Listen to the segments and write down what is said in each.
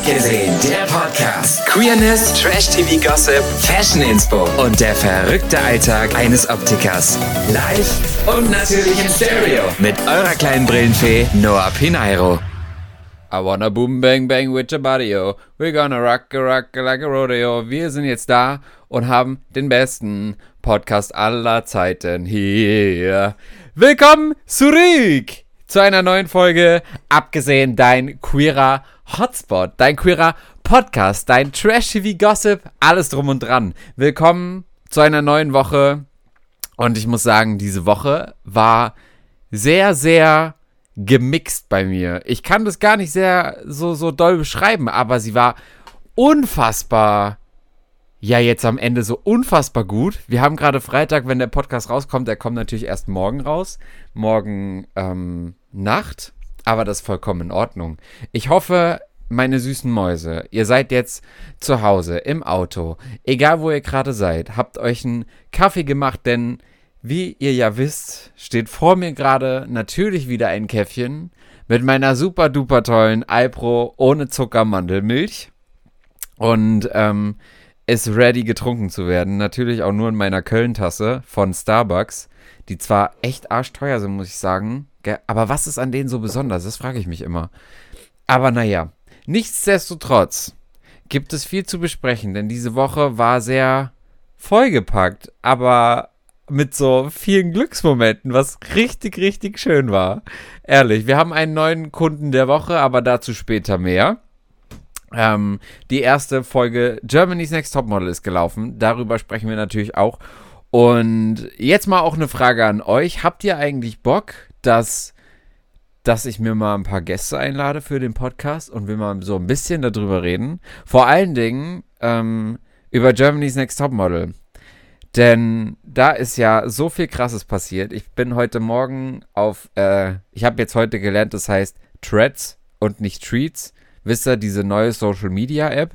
Abgesehen, der Podcast. Queerness, Trash-TV-Gossip, Fashion-Inspo und der verrückte Alltag eines Optikers. Live und natürlich im Stereo. Mit eurer kleinen Brillenfee Noah Pineiro. I wanna boom bang bang with your body, yo. We're gonna rock a rock like a rodeo. Wir sind jetzt da und haben den besten Podcast aller Zeiten hier. Willkommen zurück zu einer neuen Folge. Abgesehen dein queerer Hotspot, dein queerer Podcast, dein Trash-TV-Gossip, alles drum und dran. Willkommen zu einer neuen Woche. Und ich muss sagen, diese Woche war sehr, sehr gemixt bei mir. Ich kann das gar nicht sehr so, so doll beschreiben, aber sie war unfassbar. Ja, jetzt am Ende so unfassbar gut. Wir haben gerade Freitag, wenn der Podcast rauskommt. Der kommt natürlich erst morgen raus. Morgen ähm, Nacht aber das ist vollkommen in Ordnung. Ich hoffe, meine süßen Mäuse, ihr seid jetzt zu Hause, im Auto, egal wo ihr gerade seid, habt euch einen Kaffee gemacht, denn wie ihr ja wisst, steht vor mir gerade natürlich wieder ein Käffchen mit meiner super duper tollen Alpro ohne Zucker Mandelmilch und ähm, ist ready getrunken zu werden. Natürlich auch nur in meiner Köln-Tasse von Starbucks, die zwar echt arschteuer sind, muss ich sagen, aber was ist an denen so besonders? Das frage ich mich immer. Aber naja, nichtsdestotrotz gibt es viel zu besprechen, denn diese Woche war sehr vollgepackt, aber mit so vielen Glücksmomenten, was richtig, richtig schön war. Ehrlich, wir haben einen neuen Kunden der Woche, aber dazu später mehr. Ähm, die erste Folge Germany's Next Topmodel ist gelaufen. Darüber sprechen wir natürlich auch. Und jetzt mal auch eine Frage an euch. Habt ihr eigentlich Bock, dass, dass ich mir mal ein paar Gäste einlade für den Podcast und wir mal so ein bisschen darüber reden. Vor allen Dingen ähm, über Germany's Next Topmodel. Denn da ist ja so viel Krasses passiert. Ich bin heute Morgen auf, äh, ich habe jetzt heute gelernt, das heißt Threads und nicht Treats. Wisst ihr, diese neue Social Media App?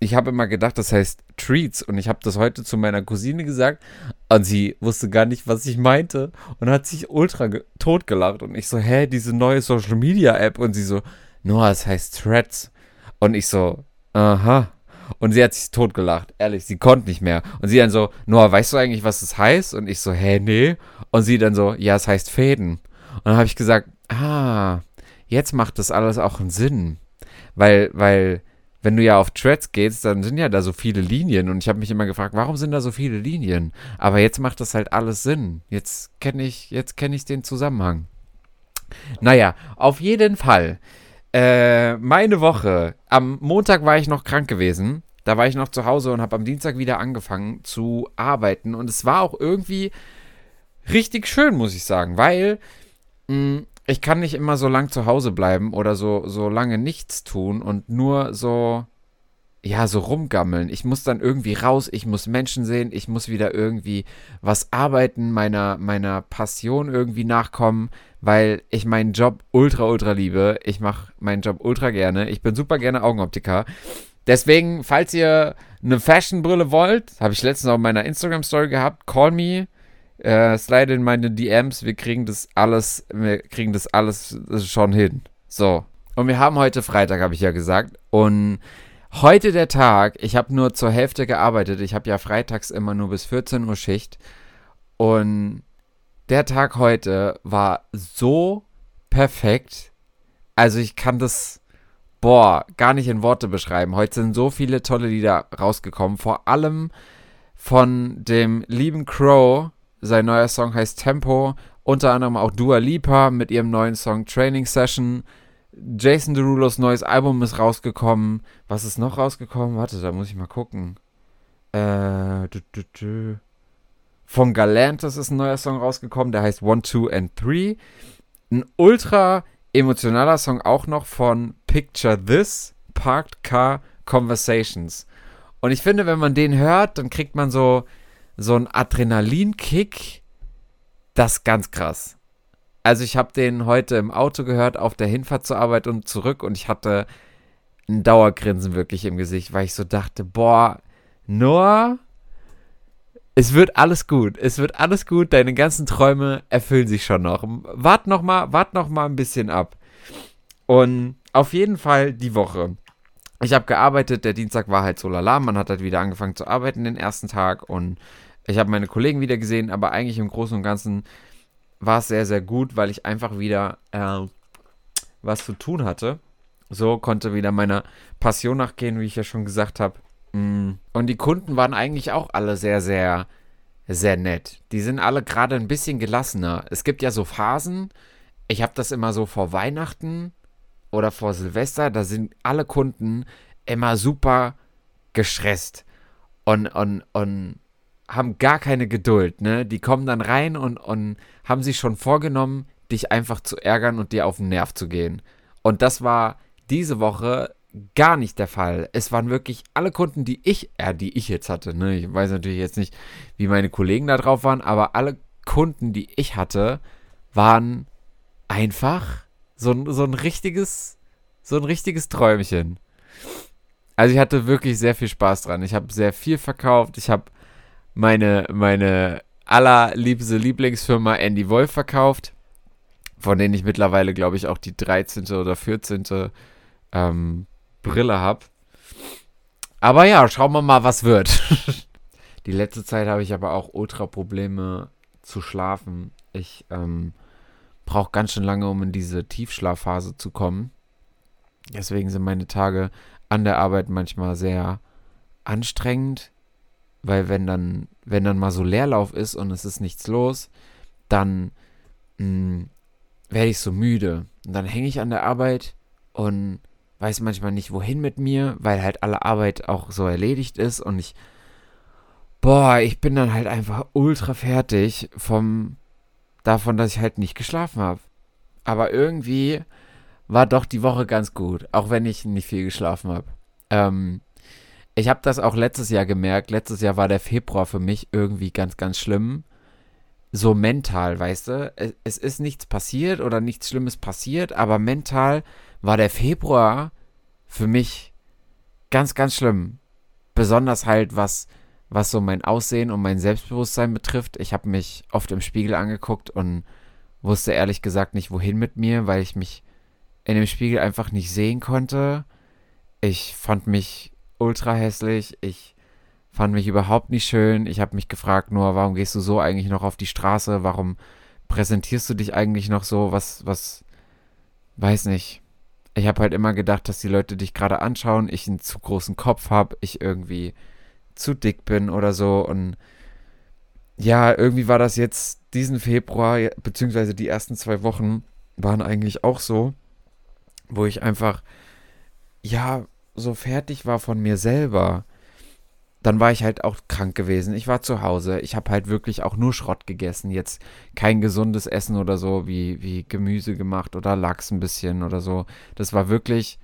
Ich habe immer gedacht, das heißt Treats und ich habe das heute zu meiner Cousine gesagt und sie wusste gar nicht, was ich meinte und hat sich ultra totgelacht und ich so, hä, diese neue Social Media App und sie so, Noah, es heißt Threads und ich so, aha. Und sie hat sich totgelacht, ehrlich, sie konnte nicht mehr. Und sie dann so, Noah, weißt du eigentlich, was das heißt? Und ich so, hä, nee. Und sie dann so, ja, es heißt Fäden. Und dann habe ich gesagt, ah, jetzt macht das alles auch einen Sinn. Weil, weil, wenn du ja auf Threads gehst, dann sind ja da so viele Linien und ich habe mich immer gefragt, warum sind da so viele Linien? Aber jetzt macht das halt alles Sinn. Jetzt kenne ich, jetzt kenne ich den Zusammenhang. Naja, auf jeden Fall. Äh, meine Woche. Am Montag war ich noch krank gewesen. Da war ich noch zu Hause und habe am Dienstag wieder angefangen zu arbeiten. Und es war auch irgendwie richtig schön, muss ich sagen, weil mh, mm, ich kann nicht immer so lang zu Hause bleiben oder so, so lange nichts tun und nur so, ja, so rumgammeln. Ich muss dann irgendwie raus, ich muss Menschen sehen, ich muss wieder irgendwie was arbeiten, meiner, meiner Passion irgendwie nachkommen, weil ich meinen Job ultra, ultra liebe. Ich mache meinen Job ultra gerne. Ich bin super gerne Augenoptiker. Deswegen, falls ihr eine Fashionbrille wollt, habe ich letztens auf meiner Instagram-Story gehabt, call me. Äh, slide in meine DMs, wir kriegen das alles, wir kriegen das alles schon hin. So. Und wir haben heute Freitag, habe ich ja gesagt. Und heute der Tag, ich habe nur zur Hälfte gearbeitet. Ich habe ja freitags immer nur bis 14 Uhr Schicht. Und der Tag heute war so perfekt. Also ich kann das, boah, gar nicht in Worte beschreiben. Heute sind so viele tolle Lieder rausgekommen. Vor allem von dem lieben Crow, sein neuer Song heißt Tempo. Unter anderem auch Dua Lipa mit ihrem neuen Song Training Session. Jason Derulos neues Album ist rausgekommen. Was ist noch rausgekommen? Warte, da muss ich mal gucken. Äh, du, du, du. Von Galantis ist ein neuer Song rausgekommen, der heißt One, Two and Three. Ein ultra emotionaler Song auch noch von Picture This, Parked Car Conversations. Und ich finde, wenn man den hört, dann kriegt man so so ein Adrenalinkick, das ist ganz krass. Also ich habe den heute im Auto gehört, auf der Hinfahrt zur Arbeit und zurück und ich hatte ein Dauergrinsen wirklich im Gesicht, weil ich so dachte, boah, Noah, es wird alles gut, es wird alles gut, deine ganzen Träume erfüllen sich schon noch. Wart noch mal, wart noch mal ein bisschen ab. Und auf jeden Fall die Woche. Ich habe gearbeitet, der Dienstag war halt so lala, man hat halt wieder angefangen zu arbeiten den ersten Tag und ich habe meine Kollegen wieder gesehen, aber eigentlich im Großen und Ganzen war es sehr, sehr gut, weil ich einfach wieder äh, was zu tun hatte. So konnte wieder meiner Passion nachgehen, wie ich ja schon gesagt habe. Mm. Und die Kunden waren eigentlich auch alle sehr, sehr, sehr nett. Die sind alle gerade ein bisschen gelassener. Es gibt ja so Phasen. Ich habe das immer so vor Weihnachten oder vor Silvester. Da sind alle Kunden immer super gestresst und, und, und haben gar keine Geduld. Ne? Die kommen dann rein und, und haben sich schon vorgenommen, dich einfach zu ärgern und dir auf den Nerv zu gehen. Und das war diese Woche gar nicht der Fall. Es waren wirklich alle Kunden, die ich, äh, die ich jetzt hatte, ne? Ich weiß natürlich jetzt nicht, wie meine Kollegen da drauf waren, aber alle Kunden, die ich hatte, waren einfach so, so ein richtiges, so ein richtiges Träumchen. Also ich hatte wirklich sehr viel Spaß dran. Ich habe sehr viel verkauft. Ich habe meine, meine allerliebste Lieblingsfirma Andy Wolf verkauft, von denen ich mittlerweile, glaube ich, auch die 13. oder 14. Ähm, Brille habe. Aber ja, schauen wir mal, was wird. die letzte Zeit habe ich aber auch Ultra-Probleme zu schlafen. Ich ähm, brauche ganz schön lange, um in diese Tiefschlafphase zu kommen. Deswegen sind meine Tage an der Arbeit manchmal sehr anstrengend, weil wenn dann, wenn dann mal so Leerlauf ist und es ist nichts los, dann hm, werde ich so müde. Und dann hänge ich an der Arbeit und weiß manchmal nicht, wohin mit mir, weil halt alle Arbeit auch so erledigt ist und ich, boah, ich bin dann halt einfach ultra fertig vom, davon, dass ich halt nicht geschlafen habe. Aber irgendwie war doch die Woche ganz gut, auch wenn ich nicht viel geschlafen habe. Ähm, ich habe das auch letztes Jahr gemerkt. Letztes Jahr war der Februar für mich irgendwie ganz, ganz schlimm. So mental, weißt du? Es, es ist nichts passiert oder nichts Schlimmes passiert, aber mental war der Februar für mich ganz, ganz schlimm. Besonders halt, was, was so mein Aussehen und mein Selbstbewusstsein betrifft. Ich habe mich oft im Spiegel angeguckt und wusste ehrlich gesagt nicht, wohin mit mir, weil ich mich in dem Spiegel einfach nicht sehen konnte. Ich fand mich ultra hässlich. Ich fand mich überhaupt nicht schön. Ich habe mich gefragt, nur, warum gehst du so eigentlich noch auf die Straße? Warum präsentierst du dich eigentlich noch so? Was, was, weiß nicht ich habe halt immer gedacht, dass die Leute dich gerade anschauen, ich einen zu großen Kopf habe, ich irgendwie zu dick bin oder so. Und ja, irgendwie war das jetzt diesen Februar, beziehungsweise die ersten zwei Wochen waren eigentlich auch so, wo ich einfach, ja, so fertig war von mir selber dann war ich halt auch krank gewesen. Ich war zu Hause. Ich habe halt wirklich auch nur Schrott gegessen. Jetzt kein gesundes Essen oder so, wie, wie Gemüse gemacht oder Lachs ein bisschen oder so. Das war wirklich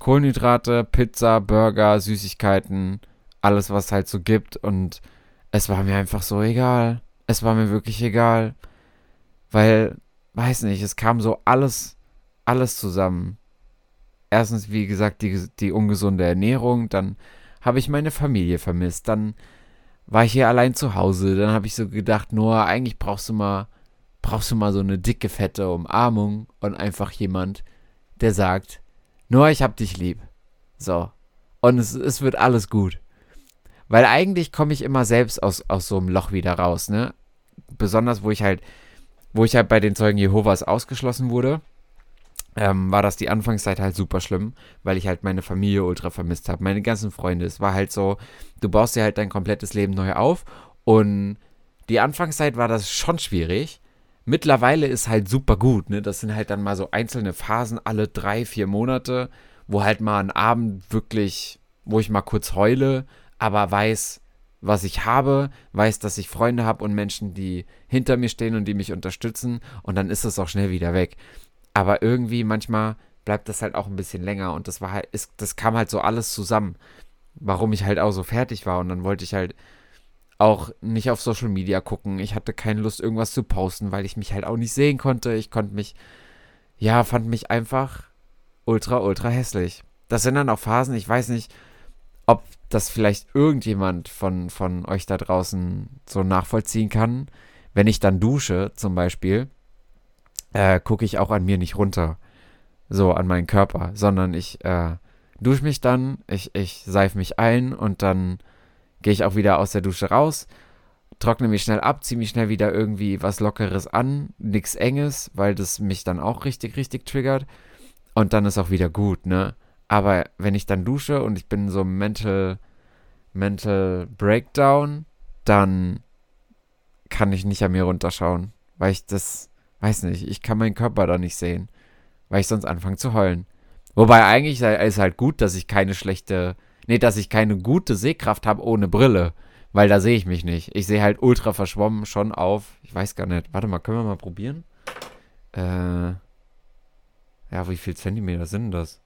Kohlenhydrate, Pizza, Burger, Süßigkeiten, alles, was es halt so gibt. Und es war mir einfach so egal. Es war mir wirklich egal. Weil, weiß nicht, es kam so alles, alles zusammen. Erstens, wie gesagt, die, die ungesunde Ernährung, dann habe ich meine Familie vermisst. Dann war ich hier allein zu Hause. Dann habe ich so gedacht, Noah, eigentlich brauchst du mal, brauchst du mal so eine dicke, fette Umarmung und einfach jemand, der sagt, Noah, ich hab dich lieb. So. Und es, es wird alles gut. Weil eigentlich komme ich immer selbst aus, aus so einem Loch wieder raus, ne? Besonders, wo ich halt, wo ich halt bei den Zeugen Jehovas ausgeschlossen wurde ähm, war das die Anfangszeit halt super schlimm, weil ich halt meine Familie ultra vermisst habe, meine ganzen Freunde. Es war halt so, du baust dir halt dein komplettes Leben neu auf und die Anfangszeit war das schon schwierig. Mittlerweile ist halt super gut, ne? Das sind halt dann mal so einzelne Phasen alle drei, vier Monate, wo halt mal ein Abend wirklich, wo ich mal kurz heule, aber weiß, was ich habe, weiß, dass ich Freunde habe und Menschen, die hinter mir stehen und die mich unterstützen und dann ist es auch schnell wieder weg. Aber irgendwie manchmal bleibt das halt auch ein bisschen länger und das war halt, ist, das kam halt so alles zusammen, warum ich halt auch so fertig war und dann wollte ich halt auch nicht auf Social Media gucken. Ich hatte keine Lust, irgendwas zu posten, weil ich mich halt auch nicht sehen konnte. Ich konnte mich, ja, fand mich einfach ultra, ultra hässlich. Das sind dann auch Phasen, ich weiß nicht, ob das vielleicht irgendjemand von, von euch da draußen so nachvollziehen kann. Wenn ich dann dusche, zum Beispiel, äh, gucke ich auch an mir nicht runter, so an meinen Körper, sondern ich äh, dusche mich dann, ich, ich seife mich ein und dann gehe ich auch wieder aus der Dusche raus, trockne mich schnell ab, ziehe mich schnell wieder irgendwie was Lockeres an, nichts Enges, weil das mich dann auch richtig, richtig triggert. Und dann ist auch wieder gut, ne? Aber wenn ich dann dusche und ich bin so mental, mental breakdown, dann kann ich nicht an mir runterschauen, weil ich das, weiß nicht, ich kann meinen Körper da nicht sehen, weil ich sonst anfange zu heulen. Wobei eigentlich ist halt gut, dass ich keine schlechte, nee, dass ich keine gute Sehkraft habe ohne Brille, weil da sehe ich mich nicht. Ich sehe halt ultra verschwommen schon auf, ich weiß gar nicht, warte mal, können wir mal probieren? Äh, ja, wie viel Zentimeter sind das?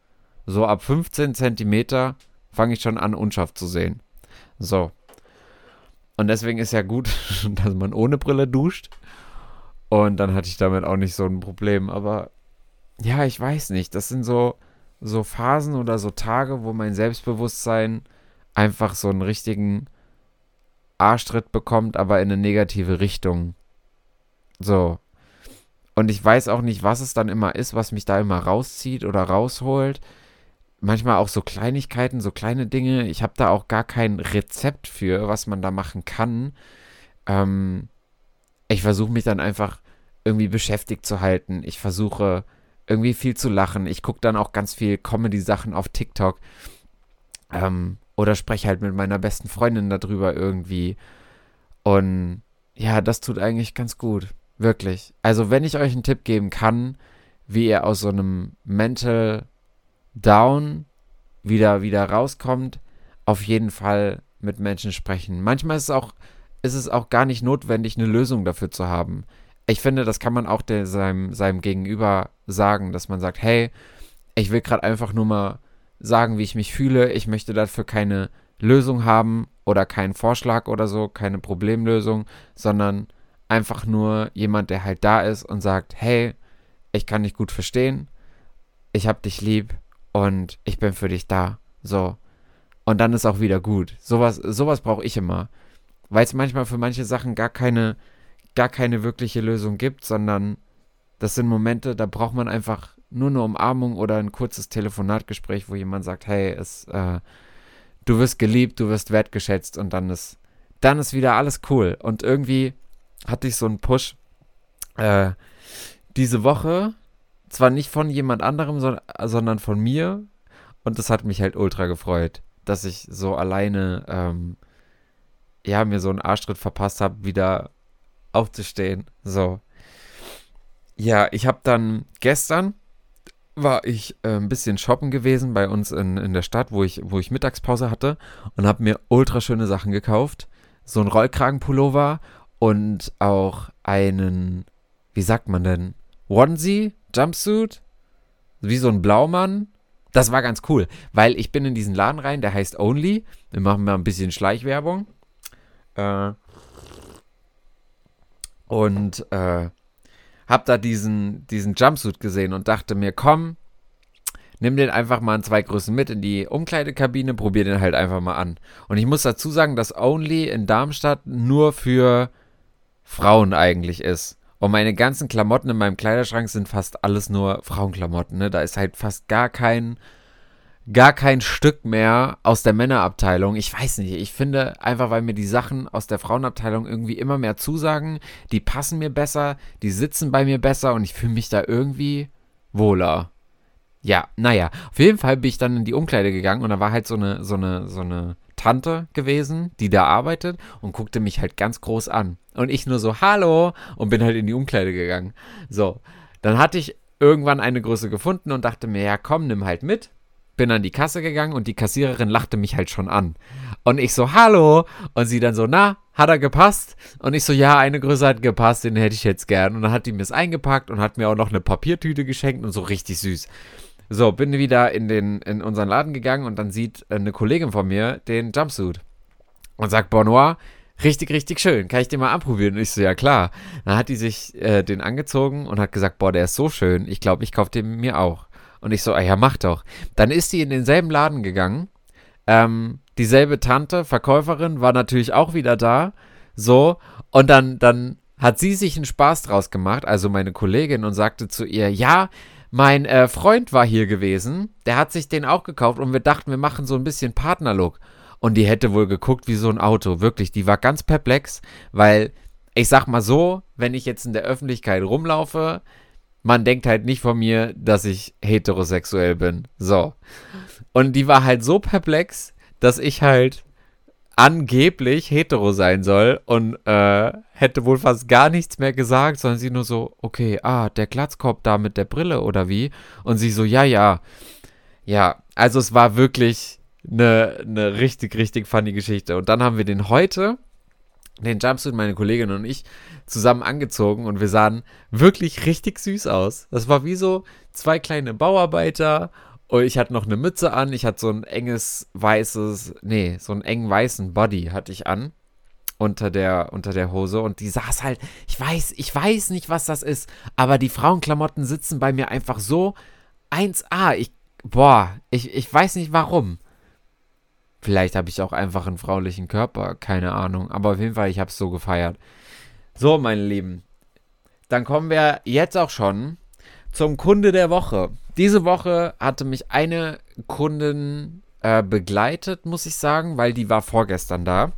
So ab 15 Zentimeter fange ich schon an, unscharf zu sehen. So. Und deswegen ist ja gut, dass man ohne Brille duscht. Und dann hatte ich damit auch nicht so ein Problem. Aber ja, ich weiß nicht. Das sind so, so Phasen oder so Tage, wo mein Selbstbewusstsein einfach so einen richtigen Arschtritt bekommt, aber in eine negative Richtung. So. Und ich weiß auch nicht, was es dann immer ist, was mich da immer rauszieht oder rausholt. Manchmal auch so Kleinigkeiten, so kleine Dinge. Ich habe da auch gar kein Rezept für, was man da machen kann. Ähm, ich versuche mich dann einfach irgendwie beschäftigt zu halten. Ich versuche irgendwie viel zu lachen. Ich gucke dann auch ganz viel Comedy-Sachen auf TikTok. Ähm, oder spreche halt mit meiner besten Freundin darüber irgendwie. Und ja, das tut eigentlich ganz gut. Wirklich. Also, wenn ich euch einen Tipp geben kann, wie ihr aus so einem Mental Down wieder, wieder rauskommt, auf jeden Fall mit Menschen sprechen. Manchmal ist es auch, ist es auch gar nicht notwendig, eine Lösung dafür zu haben. Ich finde, das kann man auch der, seinem, seinem Gegenüber sagen, dass man sagt, hey, ich will gerade einfach nur mal sagen, wie ich mich fühle. Ich möchte dafür keine Lösung haben oder keinen Vorschlag oder so, keine Problemlösung, sondern einfach nur jemand, der halt da ist und sagt, hey, ich kann dich gut verstehen, ich hab dich lieb und ich bin für dich da. So. Und dann ist auch wieder gut. Sowas, sowas brauche ich immer. Weil es manchmal für manche Sachen gar keine, gar keine wirkliche Lösung gibt, sondern das sind Momente, da braucht man einfach nur eine Umarmung oder ein kurzes Telefonatgespräch, wo jemand sagt, hey, es, äh, du wirst geliebt, du wirst wertgeschätzt und dann ist, dann ist wieder alles cool. Und irgendwie hatte ich so einen Push äh, diese Woche, zwar nicht von jemand anderem, so, sondern von mir. Und das hat mich halt ultra gefreut, dass ich so alleine, ähm, ja, mir so einen Arschtritt verpasst habe, wieder aufzustehen. So. Ja, ich habe dann gestern war ich äh, ein bisschen shoppen gewesen bei uns in, in der Stadt, wo ich, wo ich Mittagspause hatte und habe mir ultra schöne Sachen gekauft. So ein Rollkragenpullover und auch einen, wie sagt man denn, Onesie, Jumpsuit, wie so ein Blaumann. Das war ganz cool, weil ich bin in diesen Laden rein, der heißt Only. Wir machen mal ein bisschen Schleichwerbung. Äh, und äh, hab da diesen, diesen Jumpsuit gesehen und dachte mir, komm, nimm den einfach mal in zwei Größen mit in die Umkleidekabine, probier den halt einfach mal an. Und ich muss dazu sagen, dass Only in Darmstadt nur für Frauen eigentlich ist. Und meine ganzen Klamotten in meinem Kleiderschrank sind fast alles nur Frauenklamotten. Ne? Da ist halt fast gar kein, gar kein Stück mehr aus der Männerabteilung. Ich weiß nicht. Ich finde einfach, weil mir die Sachen aus der Frauenabteilung irgendwie immer mehr zusagen, die passen mir besser, die sitzen bei mir besser und ich fühle mich da irgendwie wohler. Ja, naja, auf jeden Fall bin ich dann in die Umkleide gegangen und da war halt so eine, so eine, so eine Tante gewesen, die da arbeitet und guckte mich halt ganz groß an. Und ich nur so, hallo, und bin halt in die Umkleide gegangen. So, dann hatte ich irgendwann eine Größe gefunden und dachte mir, ja komm, nimm halt mit. Bin an die Kasse gegangen und die Kassiererin lachte mich halt schon an. Und ich so, hallo. Und sie dann so, na, hat er gepasst? Und ich so, ja, eine Größe hat gepasst, den hätte ich jetzt gern. Und dann hat die mir es eingepackt und hat mir auch noch eine Papiertüte geschenkt und so richtig süß. So, bin wieder in, den, in unseren Laden gegangen und dann sieht eine Kollegin von mir den Jumpsuit und sagt, Bonoir, richtig, richtig schön, kann ich den mal anprobieren? Und ich so, ja klar. Dann hat die sich äh, den angezogen und hat gesagt, boah, der ist so schön, ich glaube, ich kaufe den mir auch. Und ich so, ah ja, mach doch. Dann ist die in denselben Laden gegangen, ähm, dieselbe Tante, Verkäuferin, war natürlich auch wieder da, so, und dann, dann hat sie sich einen Spaß draus gemacht, also meine Kollegin, und sagte zu ihr, ja, mein äh, Freund war hier gewesen, der hat sich den auch gekauft und wir dachten, wir machen so ein bisschen Partnerlook. Und die hätte wohl geguckt wie so ein Auto. Wirklich, die war ganz perplex, weil ich sag mal so, wenn ich jetzt in der Öffentlichkeit rumlaufe, man denkt halt nicht von mir, dass ich heterosexuell bin. So. Und die war halt so perplex, dass ich halt angeblich hetero sein soll und äh, hätte wohl fast gar nichts mehr gesagt, sondern sie nur so, okay, ah, der Glatzkopf da mit der Brille oder wie? Und sie so, ja, ja. Ja, also es war wirklich eine, eine richtig, richtig funny Geschichte. Und dann haben wir den heute, den Jumpsuit, meine Kollegin und ich, zusammen angezogen und wir sahen wirklich richtig süß aus. Das war wie so zwei kleine Bauarbeiter und ich hatte noch eine Mütze an, ich hatte so ein enges weißes, nee, so einen engen weißen Body hatte ich an unter der, unter der Hose und die saß halt, ich weiß, ich weiß nicht, was das ist, aber die Frauenklamotten sitzen bei mir einfach so 1A. Ich, boah, ich, ich weiß nicht warum. Vielleicht habe ich auch einfach einen fraulichen Körper, keine Ahnung. Aber auf jeden Fall, ich habe es so gefeiert. So, meine Lieben. Dann kommen wir jetzt auch schon zum Kunde der Woche. Diese Woche hatte mich eine Kundin äh, begleitet, muss ich sagen, weil die war vorgestern da.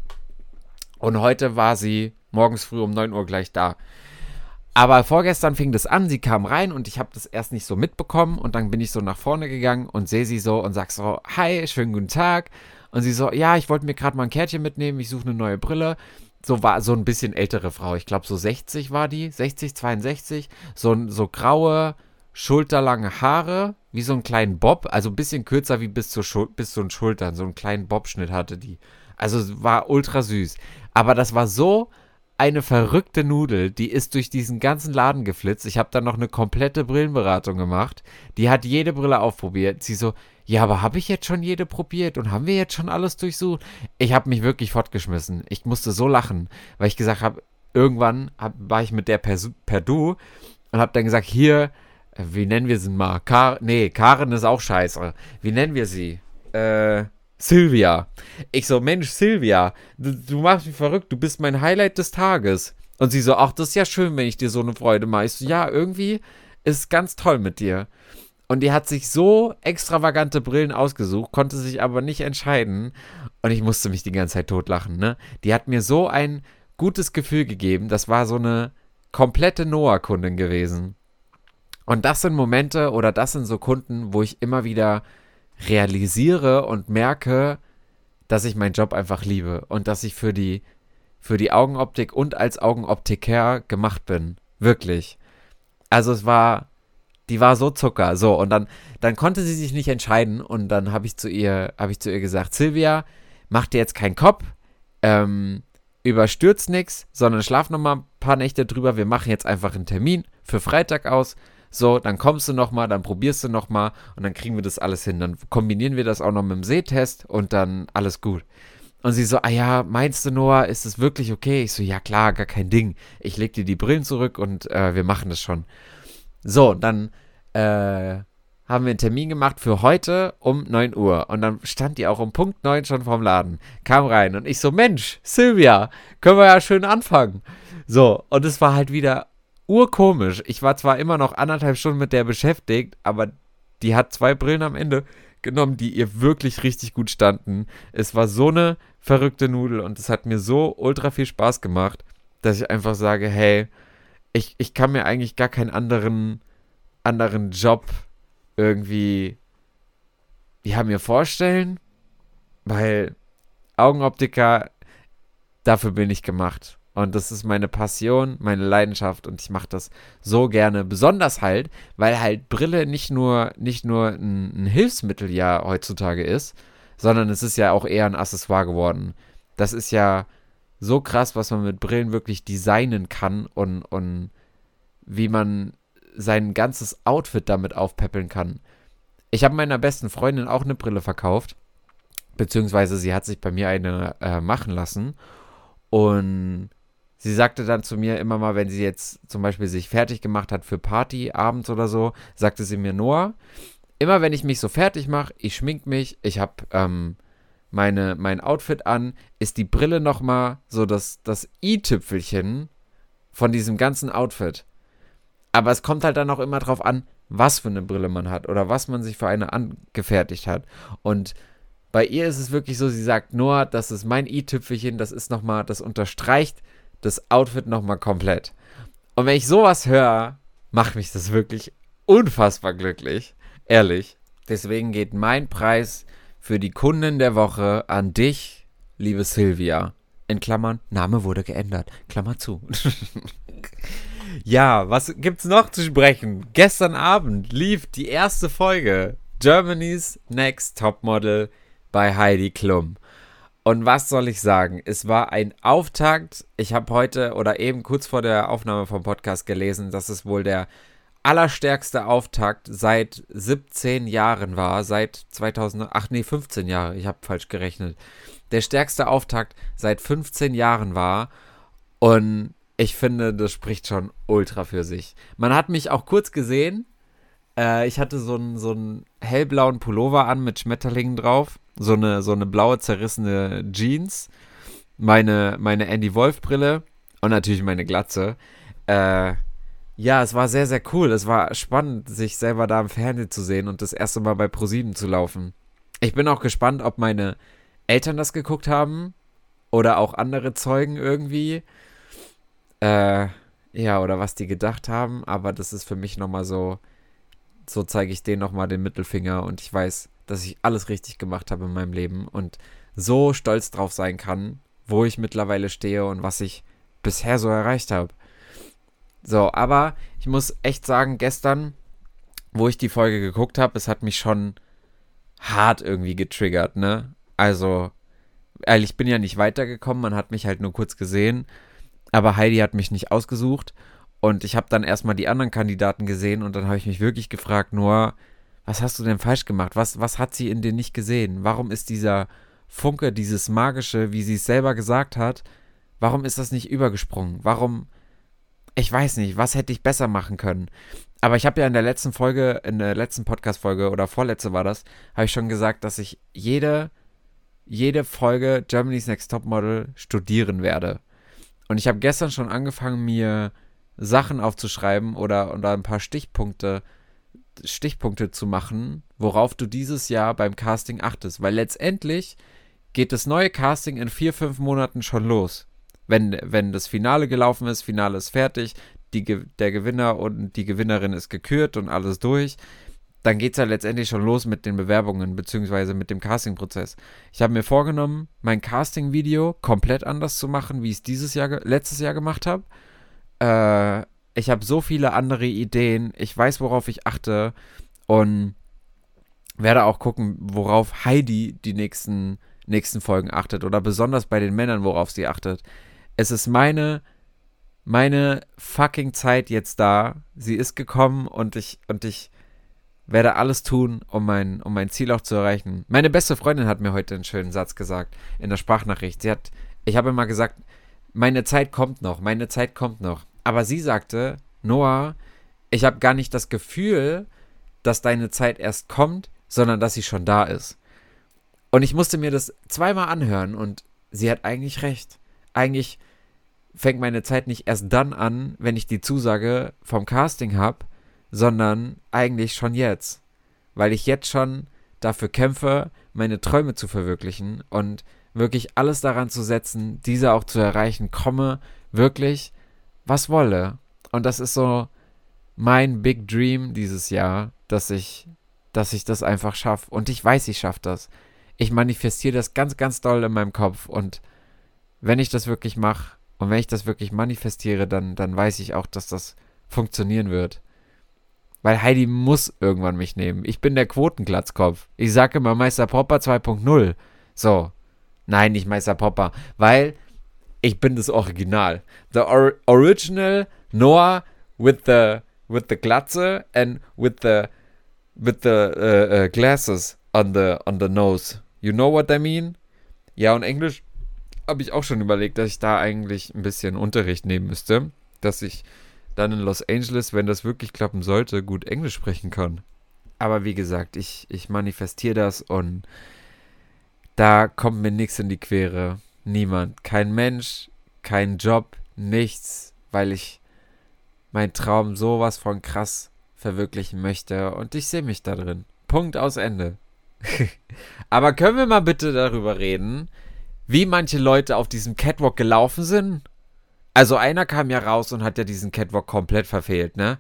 Und heute war sie morgens früh um 9 Uhr gleich da. Aber vorgestern fing das an, sie kam rein und ich habe das erst nicht so mitbekommen und dann bin ich so nach vorne gegangen und sehe sie so und sag so, hi, schönen guten Tag. Und sie so, ja, ich wollte mir gerade mal ein Kärtchen mitnehmen, ich suche eine neue Brille. So war so ein bisschen ältere Frau, ich glaube so 60 war die, 60, 62, so, so graue, schulterlange Haare, wie so einen kleinen Bob, also ein bisschen kürzer wie bis, zur bis zu den Schultern, so einen kleinen Bobschnitt hatte die. Also war ultra süß. Aber das war so eine verrückte Nudel, die ist durch diesen ganzen Laden geflitzt. Ich habe dann noch eine komplette Brillenberatung gemacht. Die hat jede Brille aufprobiert. Sie so, ja, aber habe ich jetzt schon jede probiert und haben wir jetzt schon alles durchsucht? Ich habe mich wirklich fortgeschmissen. Ich musste so lachen, weil ich gesagt habe, irgendwann hab, war ich mit der per, per Du und habe dann gesagt, hier, wie nennen wir sie mal? Kar nee, Karen ist auch scheiße. Wie nennen wir sie? Äh, Silvia. Ich so, Mensch, Silvia, du, du, machst mich verrückt, du bist mein Highlight des Tages. Und sie so, ach, das ist ja schön, wenn ich dir so eine Freude mache. Ich so, ja, irgendwie ist ganz toll mit dir. Und die hat sich so extravagante Brillen ausgesucht, konnte sich aber nicht entscheiden. Und ich musste mich die ganze Zeit totlachen, ne? Die hat mir so ein gutes Gefühl gegeben. Das war so eine komplette Noah-Kundin gewesen. Und das sind Momente oder das sind so Kunden, wo ich immer wieder realisiere und merke, dass ich meinen Job einfach liebe und dass ich für die, für die Augenoptik und als Augenoptiker gemacht bin. Wirklich. Also es war, die war so Zucker. So, und dann, dann konnte sie sich nicht entscheiden und dann habe ich zu ihr, habe ich zu ihr gesagt, Silvia, mach dir jetzt keinen Kopf, ähm, überstürzt nichts, sondern schlaf noch mal ein paar Nächte drüber. Wir machen jetzt einfach einen Termin für Freitag aus so, dann kommst du nochmal, dann probierst du nochmal und dann kriegen wir das alles hin. Dann kombinieren wir das auch noch mit dem Sehtest und dann alles gut. Und sie so, ah ja, meinst du, Noah, ist es wirklich okay? Ich so, ja klar, gar kein Ding. Ich leg dir die Brillen zurück und äh, wir machen das schon. So, dann äh, haben wir einen Termin gemacht für heute um 9 Uhr. Und dann stand die auch um Punkt 9 schon vorm Laden. Kam rein und ich so, Mensch, Silvia, können wir ja schön anfangen. So, und es war halt wieder urkomisch. Ich war zwar immer noch anderthalb Stunden mit der beschäftigt, aber die hat zwei Brillen am Ende genommen, die ihr wirklich richtig gut standen. Es war so eine verrückte Nudel und es hat mir so ultra viel Spaß gemacht, dass ich einfach sage, hey, ich, ich kann mir eigentlich gar keinen anderen, anderen Job irgendwie ja, mir vorstellen, weil Augenoptiker, dafür bin ich gemacht. Und das ist meine Passion, meine Leidenschaft und ich mache das so gerne. Besonders halt, weil halt Brille nicht nur, nicht nur ein, ein, Hilfsmittel ja heutzutage ist, sondern es ist ja auch eher ein Accessoire geworden. Das ist ja so krass, was man mit Brillen wirklich designen kann und, und wie man sein ganzes Outfit damit aufpäppeln kann. Ich habe meiner besten Freundin auch eine Brille verkauft, beziehungsweise sie hat sich bei mir eine äh, machen lassen. Und Sie sagte dann zu mir immer mal, wenn sie jetzt zum Beispiel sich fertig gemacht hat für Party abends oder so, sagte sie mir, Noah, immer wenn ich mich so fertig mache, ich schmink mich, ich habe ähm, meine, mein Outfit an, ist die Brille nochmal so das, das i-Tüpfelchen von diesem ganzen Outfit. Aber es kommt halt dann auch immer drauf an, was für eine Brille man hat oder was man sich für eine angefertigt hat. Und bei ihr ist es wirklich so, sie sagt nur, das ist mein i-Tüpfelchen, das ist nochmal, das unterstreicht das Outfit nochmal komplett. Und wenn ich sowas höre, macht mich das wirklich unfassbar glücklich. Ehrlich. Deswegen geht mein Preis für die Kundin der Woche an dich, liebe Silvia. In Klammern, Name wurde geändert. Klammer zu. ja, was gibt's noch zu sprechen? Gestern Abend lief die erste Folge Germany's Next Topmodel bei Heidi Klum. Und was soll ich sagen? Es war ein Auftakt. Ich habe heute oder eben kurz vor der Aufnahme vom Podcast gelesen, dass es wohl der allerstärkste Auftakt seit 17 Jahren war. Seit 2000, ach nee, 15 Jahre. Ich habe falsch gerechnet. Der stärkste Auftakt seit 15 Jahren war. Und ich finde, das spricht schon ultra für sich. Man hat mich auch kurz gesehen. Äh, ich hatte so einen so hellblauen Pullover an mit Schmetterlingen drauf. So eine, so eine blaue zerrissene Jeans. Meine, meine Andy Wolf Brille. Und natürlich meine Glatze. Äh, ja, es war sehr, sehr cool. Es war spannend, sich selber da im Fernsehen zu sehen und das erste Mal bei ProSieben zu laufen. Ich bin auch gespannt, ob meine Eltern das geguckt haben oder auch andere Zeugen irgendwie. Äh, ja, oder was die gedacht haben, aber das ist für mich nochmal so, so zeige ich denen nochmal den Mittelfinger und ich weiß, dass ich alles richtig gemacht habe in meinem Leben und so stolz drauf sein kann, wo ich mittlerweile stehe und was ich bisher so erreicht habe. So, aber ich muss echt sagen, gestern, wo ich die Folge geguckt habe, es hat mich schon hart irgendwie getriggert, ne? Also, ich bin ja nicht weitergekommen, man hat mich halt nur kurz gesehen, aber Heidi hat mich nicht ausgesucht und ich habe dann erstmal die anderen Kandidaten gesehen und dann habe ich mich wirklich gefragt, nur, was hast du denn falsch gemacht? Was, was hat sie in dir nicht gesehen? Warum ist dieser Funke, dieses Magische, wie sie es selber gesagt hat, warum ist das nicht übergesprungen? Warum ich weiß nicht, was hätte ich besser machen können. Aber ich habe ja in der letzten Folge, in der letzten Podcast-Folge oder vorletzte war das, habe ich schon gesagt, dass ich jede, jede Folge Germany's Next Top Model studieren werde. Und ich habe gestern schon angefangen, mir Sachen aufzuschreiben oder, oder ein paar Stichpunkte, Stichpunkte zu machen, worauf du dieses Jahr beim Casting achtest. Weil letztendlich geht das neue Casting in vier, fünf Monaten schon los wenn, wenn das Finale gelaufen ist, Finale ist fertig, die, der Gewinner und die Gewinnerin ist gekürt und alles durch, dann geht es ja letztendlich schon los mit den Bewerbungen beziehungsweise mit dem Casting-Prozess. Ich habe mir vorgenommen, mein Casting-Video komplett anders zu machen, wie ich es dieses Jahr, letztes Jahr gemacht habe. Äh, ich habe so viele andere Ideen, ich weiß, worauf ich achte und werde auch gucken, worauf Heidi die nächsten, nächsten Folgen achtet oder besonders bei den Männern, worauf sie achtet es ist meine, meine fucking Zeit jetzt da. Sie ist gekommen und ich, und ich werde alles tun, um mein, um mein Ziel auch zu erreichen. Meine beste Freundin hat mir heute einen schönen Satz gesagt in der Sprachnachricht. Sie hat, ich habe immer gesagt, meine Zeit kommt noch, meine Zeit kommt noch. Aber sie sagte, Noah, ich habe gar nicht das Gefühl, dass deine Zeit erst kommt, sondern dass sie schon da ist. Und ich musste mir das zweimal anhören und sie hat eigentlich recht. Eigentlich fängt meine Zeit nicht erst dann an, wenn ich die Zusage vom Casting habe, sondern eigentlich schon jetzt. Weil ich jetzt schon dafür kämpfe, meine Träume zu verwirklichen und wirklich alles daran zu setzen, diese auch zu erreichen, komme wirklich, was wolle. Und das ist so mein Big Dream dieses Jahr, dass ich, dass ich das einfach schaffe. Und ich weiß, ich schaffe das. Ich manifestiere das ganz, ganz doll in meinem Kopf. Und wenn ich das wirklich mache, und wenn ich das wirklich manifestiere, dann, dann weiß ich auch, dass das funktionieren wird. Weil Heidi muss irgendwann mich nehmen. Ich bin der Quotenglatzkopf. Ich sage immer Meister Popper 2.0. So. Nein, nicht Meister Popper. Weil ich bin das Original. The or original Noah with the with the Glatze and with the with the uh, uh, glasses on the on the nose. You know what I mean? Ja, und Englisch habe ich auch schon überlegt, dass ich da eigentlich ein bisschen Unterricht nehmen müsste, dass ich dann in Los Angeles, wenn das wirklich klappen sollte, gut Englisch sprechen kann. Aber wie gesagt, ich, ich manifestiere das und da kommt mir nichts in die Quere. Niemand. Kein Mensch, kein Job, nichts, weil ich meinen Traum sowas von krass verwirklichen möchte und ich sehe mich da drin. Punkt aus Ende. Aber können wir mal bitte darüber reden, wie manche Leute auf diesem Catwalk gelaufen sind? Also einer kam ja raus und hat ja diesen Catwalk komplett verfehlt, ne?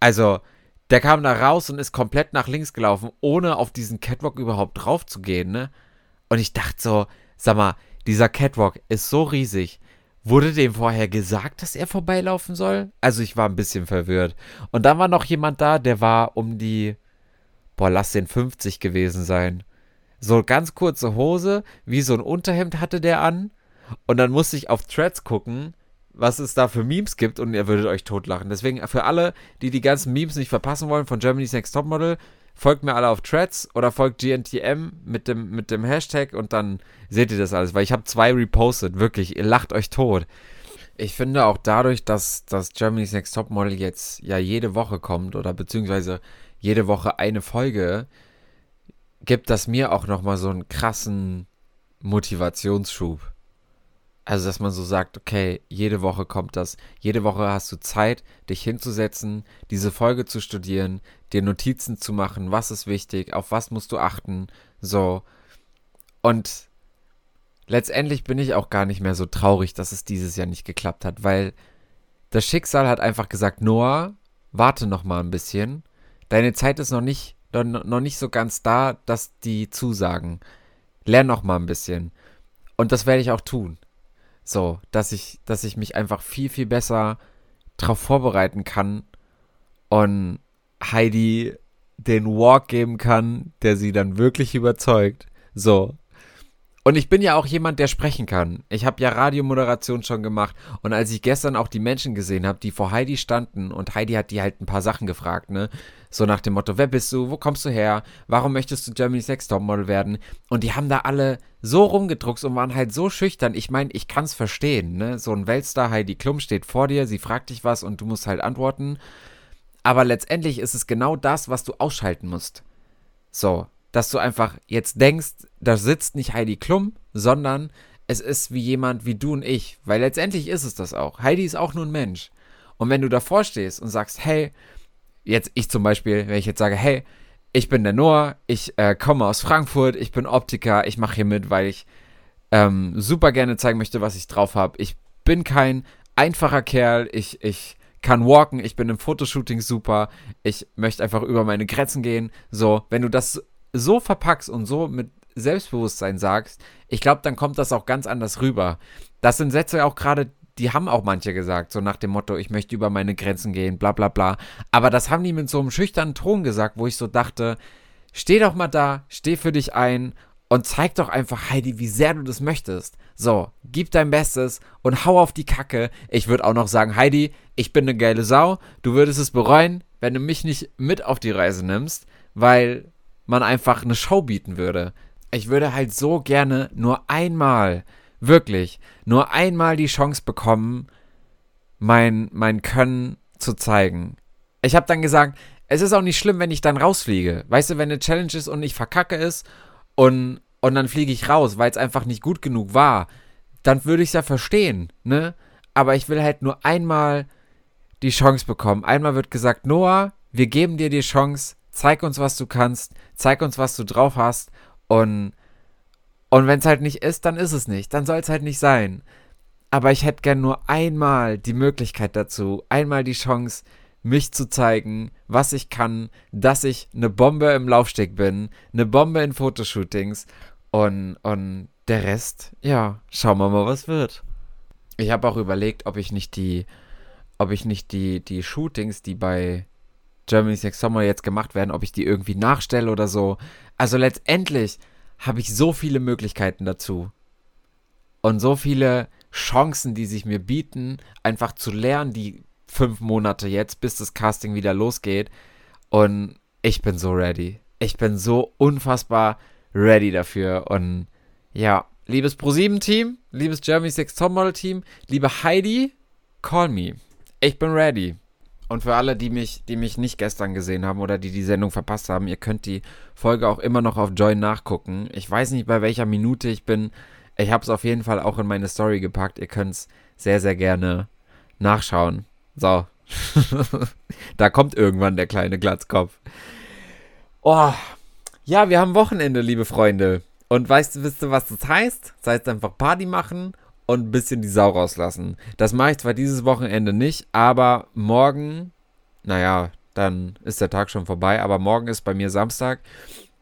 Also, der kam da raus und ist komplett nach links gelaufen, ohne auf diesen Catwalk überhaupt drauf zu gehen, ne? Und ich dachte so, sag mal, dieser Catwalk ist so riesig. Wurde dem vorher gesagt, dass er vorbeilaufen soll? Also ich war ein bisschen verwirrt. Und dann war noch jemand da, der war um die, boah, lass den 50 gewesen sein. So ganz kurze Hose, wie so ein Unterhemd hatte der an. Und dann musste ich auf Threads gucken, was es da für Memes gibt und ihr würdet euch totlachen. Deswegen für alle, die die ganzen Memes nicht verpassen wollen von Germany's Next Topmodel, folgt mir alle auf Threads oder folgt GNTM mit dem, mit dem Hashtag und dann seht ihr das alles, weil ich habe zwei repostet, wirklich, ihr lacht euch tot. Ich finde auch dadurch, dass, dass Germany's Next Topmodel jetzt ja jede Woche kommt oder beziehungsweise jede Woche eine Folge, gibt das mir auch nochmal so einen krassen Motivationsschub. Also, dass man so sagt, okay, jede Woche kommt das. Jede Woche hast du Zeit, dich hinzusetzen, diese Folge zu studieren, dir Notizen zu machen, was ist wichtig, auf was musst du achten, so. Und letztendlich bin ich auch gar nicht mehr so traurig, dass es dieses Jahr nicht geklappt hat, weil das Schicksal hat einfach gesagt, Noah, warte noch mal ein bisschen. Deine Zeit ist noch nicht, noch nicht so ganz da, dass die zusagen. Lern noch mal ein bisschen. Und das werde ich auch tun. So, dass ich, dass ich mich einfach viel, viel besser darauf vorbereiten kann und Heidi den Walk geben kann, der sie dann wirklich überzeugt. So. Und ich bin ja auch jemand, der sprechen kann. Ich habe ja Radiomoderation schon gemacht. Und als ich gestern auch die Menschen gesehen habe, die vor Heidi standen und Heidi hat die halt ein paar Sachen gefragt, ne? So nach dem Motto, wer bist du? Wo kommst du her? Warum möchtest du Germany's Next Topmodel werden? Und die haben da alle so rumgedruckt und waren halt so schüchtern. Ich meine, ich kann es verstehen, ne? So ein Weltstar Heidi Klum steht vor dir, sie fragt dich was und du musst halt antworten. Aber letztendlich ist es genau das, was du ausschalten musst. So, dass du einfach jetzt denkst, da sitzt nicht Heidi Klum, sondern es ist wie jemand wie du und ich. Weil letztendlich ist es das auch. Heidi ist auch nur ein Mensch. Und wenn du davor stehst und sagst, hey, jetzt ich zum Beispiel, wenn ich jetzt sage, hey, ich bin der Noah, ich äh, komme aus Frankfurt, ich bin Optiker, ich mache hier mit, weil ich ähm, super gerne zeigen möchte, was ich drauf habe. Ich bin kein einfacher Kerl, ich, ich kann walken, ich bin im Fotoshooting super, ich möchte einfach über meine Grenzen gehen. So, wenn du das so verpackst und so mit Selbstbewusstsein sagst, ich glaube, dann kommt das auch ganz anders rüber. Das sind Sätze auch gerade, die haben auch manche gesagt, so nach dem Motto, ich möchte über meine Grenzen gehen, bla bla bla. Aber das haben die mit so einem schüchternen Ton gesagt, wo ich so dachte, steh doch mal da, steh für dich ein und zeig doch einfach Heidi, wie sehr du das möchtest. So, gib dein Bestes und hau auf die Kacke. Ich würde auch noch sagen, Heidi, ich bin eine geile Sau. Du würdest es bereuen, wenn du mich nicht mit auf die Reise nimmst, weil man einfach eine Show bieten würde. Ich würde halt so gerne nur einmal wirklich nur einmal die Chance bekommen, mein, mein Können zu zeigen. Ich habe dann gesagt, es ist auch nicht schlimm, wenn ich dann rausfliege. Weißt du, wenn eine Challenge ist und ich verkacke es und, und dann fliege ich raus, weil es einfach nicht gut genug war, dann würde ich es ja verstehen, ne? Aber ich will halt nur einmal die Chance bekommen. Einmal wird gesagt, Noah, wir geben dir die Chance, zeig uns, was du kannst, zeig uns, was du drauf hast und und wenn es halt nicht ist, dann ist es nicht. Dann soll es halt nicht sein. Aber ich hätte gern nur einmal die Möglichkeit dazu, einmal die Chance, mich zu zeigen, was ich kann, dass ich eine Bombe im Laufsteg bin, eine Bombe in Fotoshootings und, und der Rest, ja, schauen wir mal, was wird. Ich habe auch überlegt, ob ich nicht die, ob ich nicht die, die Shootings, die bei Germany's Next Summer jetzt gemacht werden, ob ich die irgendwie nachstelle oder so. Also letztendlich habe ich so viele Möglichkeiten dazu. Und so viele Chancen, die sich mir bieten, einfach zu lernen, die fünf Monate jetzt, bis das Casting wieder losgeht. Und ich bin so ready. Ich bin so unfassbar ready dafür. Und ja, liebes ProSieben-Team, liebes Germany Six Topmodel-Team, liebe Heidi, call me. Ich bin ready. Und für alle, die mich, die mich nicht gestern gesehen haben oder die die Sendung verpasst haben, ihr könnt die Folge auch immer noch auf Join nachgucken. Ich weiß nicht, bei welcher Minute ich bin. Ich habe es auf jeden Fall auch in meine Story gepackt. Ihr könnt es sehr, sehr gerne nachschauen. So, da kommt irgendwann der kleine Glatzkopf. Oh, ja, wir haben Wochenende, liebe Freunde. Und weißt du, wisst du, was das heißt? Das heißt einfach Party machen und ein bisschen die Sau rauslassen. Das mache ich zwar dieses Wochenende nicht, aber morgen, naja, dann ist der Tag schon vorbei, aber morgen ist bei mir Samstag.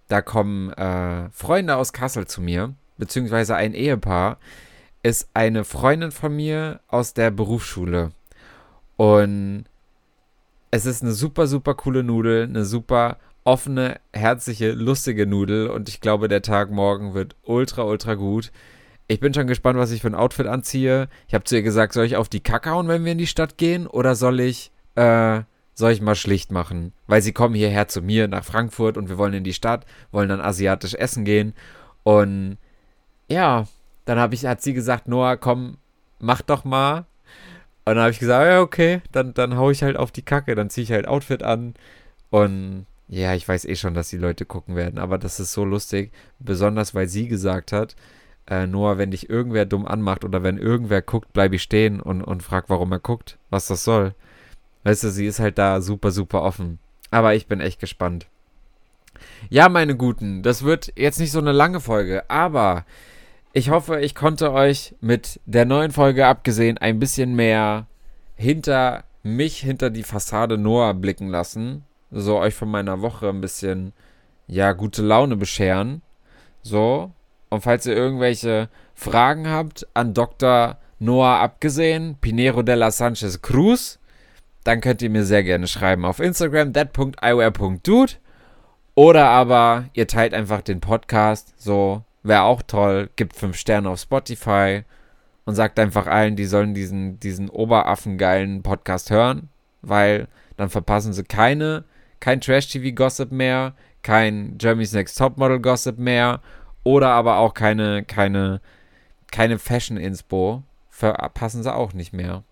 Da kommen äh, Freunde aus Kassel zu mir, beziehungsweise ein Ehepaar, ist eine Freundin von mir aus der Berufsschule. Und es ist eine super, super coole Nudel, eine super offene, herzliche, lustige Nudel. Und ich glaube, der Tag morgen wird ultra, ultra gut. Ich bin schon gespannt, was ich für ein Outfit anziehe. Ich habe zu ihr gesagt, soll ich auf die Kacke hauen, wenn wir in die Stadt gehen? Oder soll ich, äh, soll ich mal schlicht machen? Weil sie kommen hierher zu mir nach Frankfurt und wir wollen in die Stadt, wollen dann asiatisch essen gehen. Und ja, dann habe ich, hat sie gesagt, Noah, komm, mach doch mal. Und dann habe ich gesagt, ja, okay, dann, dann hau ich halt auf die Kacke, dann ziehe ich halt Outfit an. Und ja, ich weiß eh schon, dass die Leute gucken werden, aber das ist so lustig, besonders weil sie gesagt hat, äh, Noah, wenn dich irgendwer dumm anmacht oder wenn irgendwer guckt, bleibe ich stehen und, und frag, warum er guckt, was das soll. Weißt du, sie ist halt da super, super offen. Aber ich bin echt gespannt. Ja, meine Guten, das wird jetzt nicht so eine lange Folge, aber ich hoffe, ich konnte euch mit der neuen Folge abgesehen ein bisschen mehr hinter mich, hinter die Fassade Noah blicken lassen. So euch von meiner Woche ein bisschen, ja, gute Laune bescheren. So. Und falls ihr irgendwelche Fragen habt an Dr. Noah abgesehen, Pinero de la Sanchez Cruz, dann könnt ihr mir sehr gerne schreiben auf Instagram, that.iwear.dude. Oder aber ihr teilt einfach den Podcast so Wäre auch toll. Gibt fünf Sterne auf Spotify und sagt einfach allen, die sollen diesen, diesen oberaffengeilen Podcast hören, weil dann verpassen sie keine, kein Trash-TV-Gossip mehr, kein Jeremy's Next Topmodel-Gossip mehr oder aber auch keine, keine, keine Fashion-Inspo. Verpassen sie auch nicht mehr.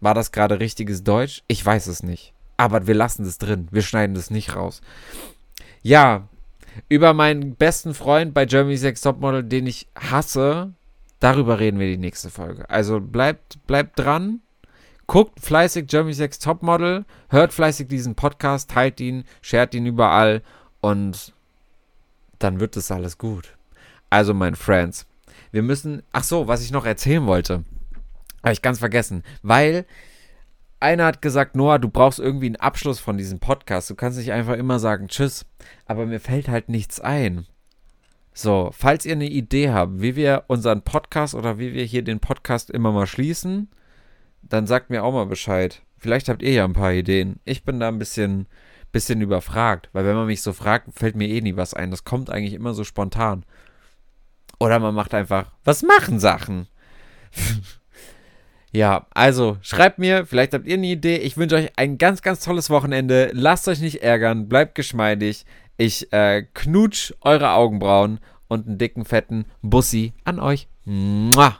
War das gerade richtiges Deutsch? Ich weiß es nicht. Aber wir lassen das drin. Wir schneiden das nicht raus. Ja, über meinen besten Freund bei Germany's Next Topmodel, den ich hasse, darüber reden wir die nächste Folge. Also bleibt, bleibt dran. Guckt fleißig Germany's Next Topmodel, hört fleißig diesen Podcast, teilt ihn, shared ihn überall und dann wird es alles gut. Also, mein Friends, wir müssen. Ach so, was ich noch erzählen wollte, habe ich ganz vergessen, weil einer hat gesagt, Noah, du brauchst irgendwie einen Abschluss von diesem Podcast. Du kannst nicht einfach immer sagen Tschüss. Aber mir fällt halt nichts ein. So, falls ihr eine Idee habt, wie wir unseren Podcast oder wie wir hier den Podcast immer mal schließen, dann sagt mir auch mal Bescheid. Vielleicht habt ihr ja ein paar Ideen. Ich bin da ein bisschen, bisschen überfragt, weil wenn man mich so fragt, fällt mir eh nie was ein. Das kommt eigentlich immer so spontan. Oder man macht einfach, was machen Sachen? Ja, also schreibt mir, vielleicht habt ihr eine Idee. Ich wünsche euch ein ganz, ganz tolles Wochenende. Lasst euch nicht ärgern, bleibt geschmeidig. Ich äh, knutsch eure Augenbrauen und einen dicken, fetten Bussi an euch. Mua.